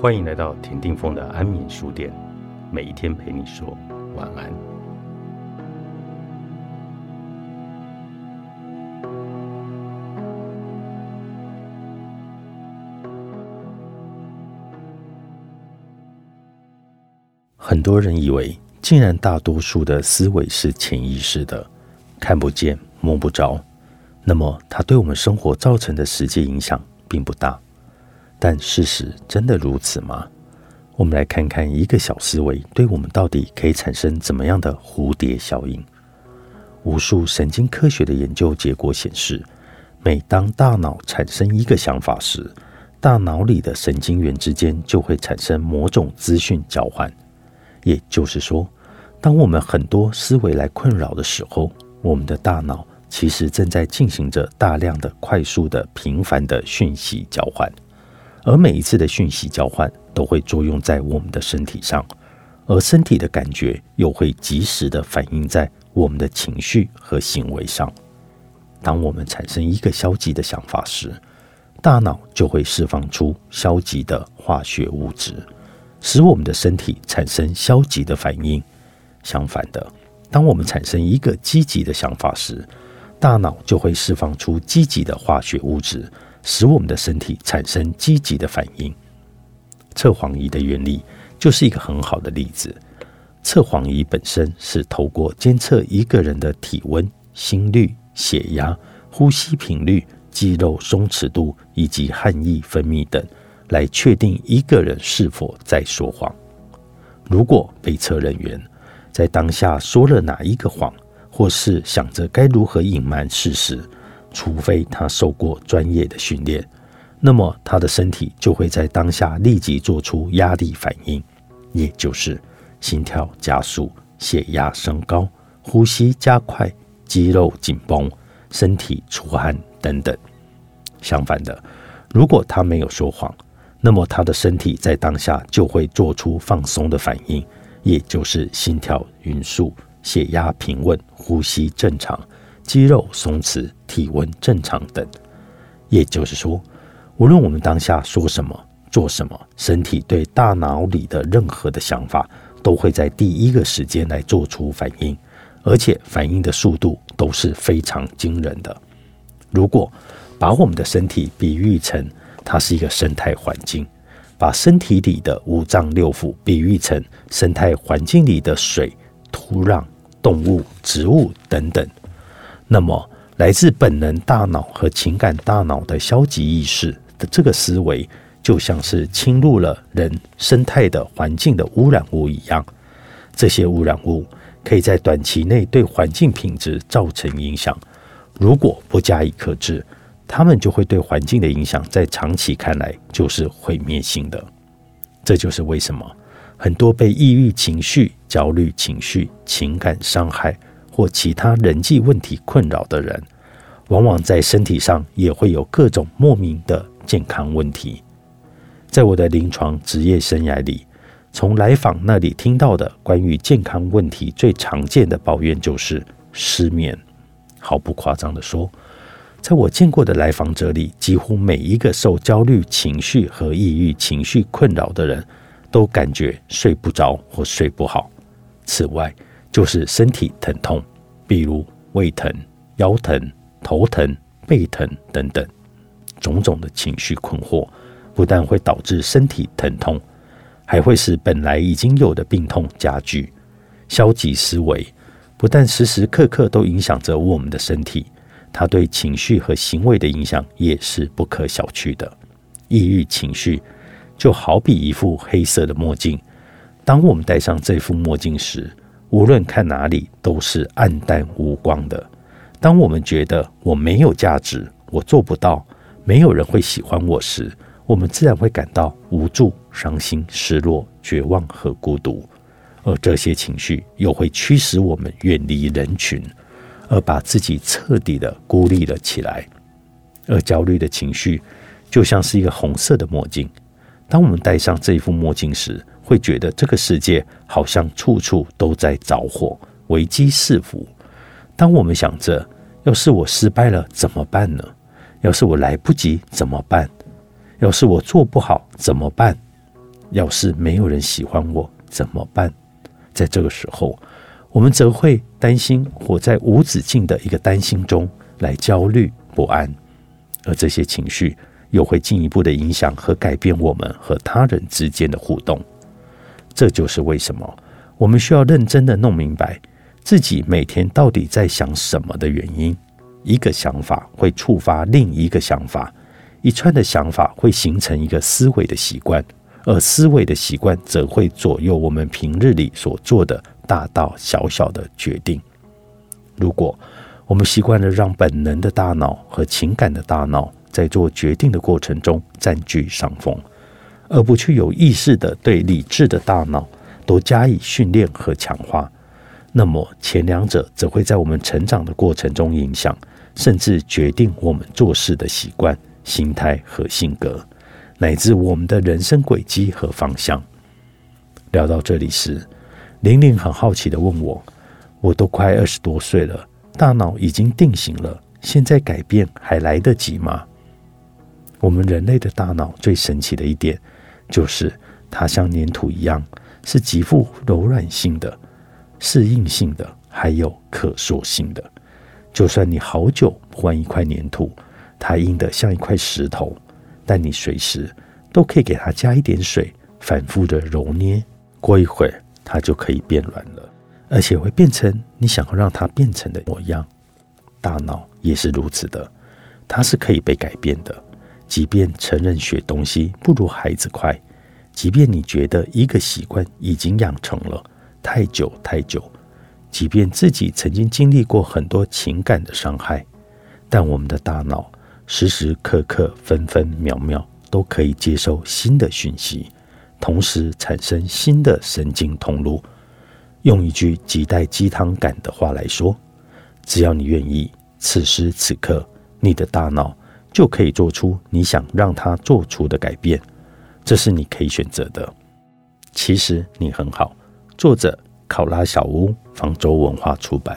欢迎来到田定峰的安眠书店，每一天陪你说晚安。很多人以为，既然大多数的思维是潜意识的，看不见、摸不着，那么它对我们生活造成的实际影响并不大。但事实真的如此吗？我们来看看一个小思维对我们到底可以产生怎么样的蝴蝶效应。无数神经科学的研究结果显示，每当大脑产生一个想法时，大脑里的神经元之间就会产生某种资讯交换。也就是说，当我们很多思维来困扰的时候，我们的大脑其实正在进行着大量的、快速的、频繁的讯息交换。而每一次的讯息交换都会作用在我们的身体上，而身体的感觉又会及时的反映在我们的情绪和行为上。当我们产生一个消极的想法时，大脑就会释放出消极的化学物质，使我们的身体产生消极的反应。相反的，当我们产生一个积极的想法时，大脑就会释放出积极的化学物质。使我们的身体产生积极的反应。测谎仪的原理就是一个很好的例子。测谎仪本身是透过监测一个人的体温、心率、血压、呼吸频率、肌肉松弛度以及汗液分泌等，来确定一个人是否在说谎。如果被测人员在当下说了哪一个谎，或是想着该如何隐瞒事实，除非他受过专业的训练，那么他的身体就会在当下立即做出压力反应，也就是心跳加速、血压升高、呼吸加快、肌肉紧绷、身体出汗等等。相反的，如果他没有说谎，那么他的身体在当下就会做出放松的反应，也就是心跳匀速、血压平稳、呼吸正常。肌肉松弛、体温正常等，也就是说，无论我们当下说什么、做什么，身体对大脑里的任何的想法，都会在第一个时间来做出反应，而且反应的速度都是非常惊人的。如果把我们的身体比喻成它是一个生态环境，把身体里的五脏六腑比喻成生态环境里的水、土壤、动物、植物等等。那么，来自本能大脑和情感大脑的消极意识的这个思维，就像是侵入了人生态的环境的污染物一样。这些污染物可以在短期内对环境品质造成影响，如果不加以克制，它们就会对环境的影响在长期看来就是毁灭性的。这就是为什么很多被抑郁情绪、焦虑情绪、情感伤害。或其他人际问题困扰的人，往往在身体上也会有各种莫名的健康问题。在我的临床职业生涯里，从来访那里听到的关于健康问题最常见的抱怨就是失眠。毫不夸张的说，在我见过的来访者里，几乎每一个受焦虑情绪和抑郁情绪困扰的人，都感觉睡不着或睡不好。此外，就是身体疼痛。比如胃疼、腰疼、头疼、背疼等等，种种的情绪困惑，不但会导致身体疼痛，还会使本来已经有的病痛加剧。消极思维不但时时刻刻都影响着我们的身体，它对情绪和行为的影响也是不可小觑的。抑郁情绪就好比一副黑色的墨镜，当我们戴上这副墨镜时，无论看哪里都是暗淡无光的。当我们觉得我没有价值，我做不到，没有人会喜欢我时，我们自然会感到无助、伤心、失落、绝望和孤独。而这些情绪又会驱使我们远离人群，而把自己彻底的孤立了起来。而焦虑的情绪就像是一个红色的墨镜，当我们戴上这一副墨镜时，会觉得这个世界好像处处都在着火，危机四伏。当我们想着要是我失败了怎么办呢？要是我来不及怎么办？要是我做不好怎么办？要是没有人喜欢我怎么办？在这个时候，我们则会担心，活在无止境的一个担心中来焦虑不安，而这些情绪又会进一步的影响和改变我们和他人之间的互动。这就是为什么我们需要认真的弄明白自己每天到底在想什么的原因。一个想法会触发另一个想法，一串的想法会形成一个思维的习惯。而思维的习惯则会左右我们平日里所做的大大小小的决定。如果我们习惯了让本能的大脑和情感的大脑在做决定的过程中占据上风，而不去有意识的对理智的大脑都加以训练和强化，那么前两者则会在我们成长的过程中影响，甚至决定我们做事的习惯、心态和性格。乃至我们的人生轨迹和方向。聊到这里时，玲玲很好奇的问我：“我都快二十多岁了，大脑已经定型了，现在改变还来得及吗？”我们人类的大脑最神奇的一点，就是它像粘土一样，是极富柔软性的、适应性的，还有可塑性的。就算你好久不换一块粘土，它硬得像一块石头。但你随时都可以给它加一点水，反复的揉捏，过一会儿它就可以变软了，而且会变成你想要让它变成的模样。大脑也是如此的，它是可以被改变的。即便承认学东西不如孩子快，即便你觉得一个习惯已经养成了太久太久，即便自己曾经经历过很多情感的伤害，但我们的大脑。时时刻刻、分分秒秒都可以接受新的讯息，同时产生新的神经通路。用一句极带鸡汤感的话来说，只要你愿意，此时此刻，你的大脑就可以做出你想让他做出的改变。这是你可以选择的。其实你很好。作者：考拉小屋，方舟文化出版。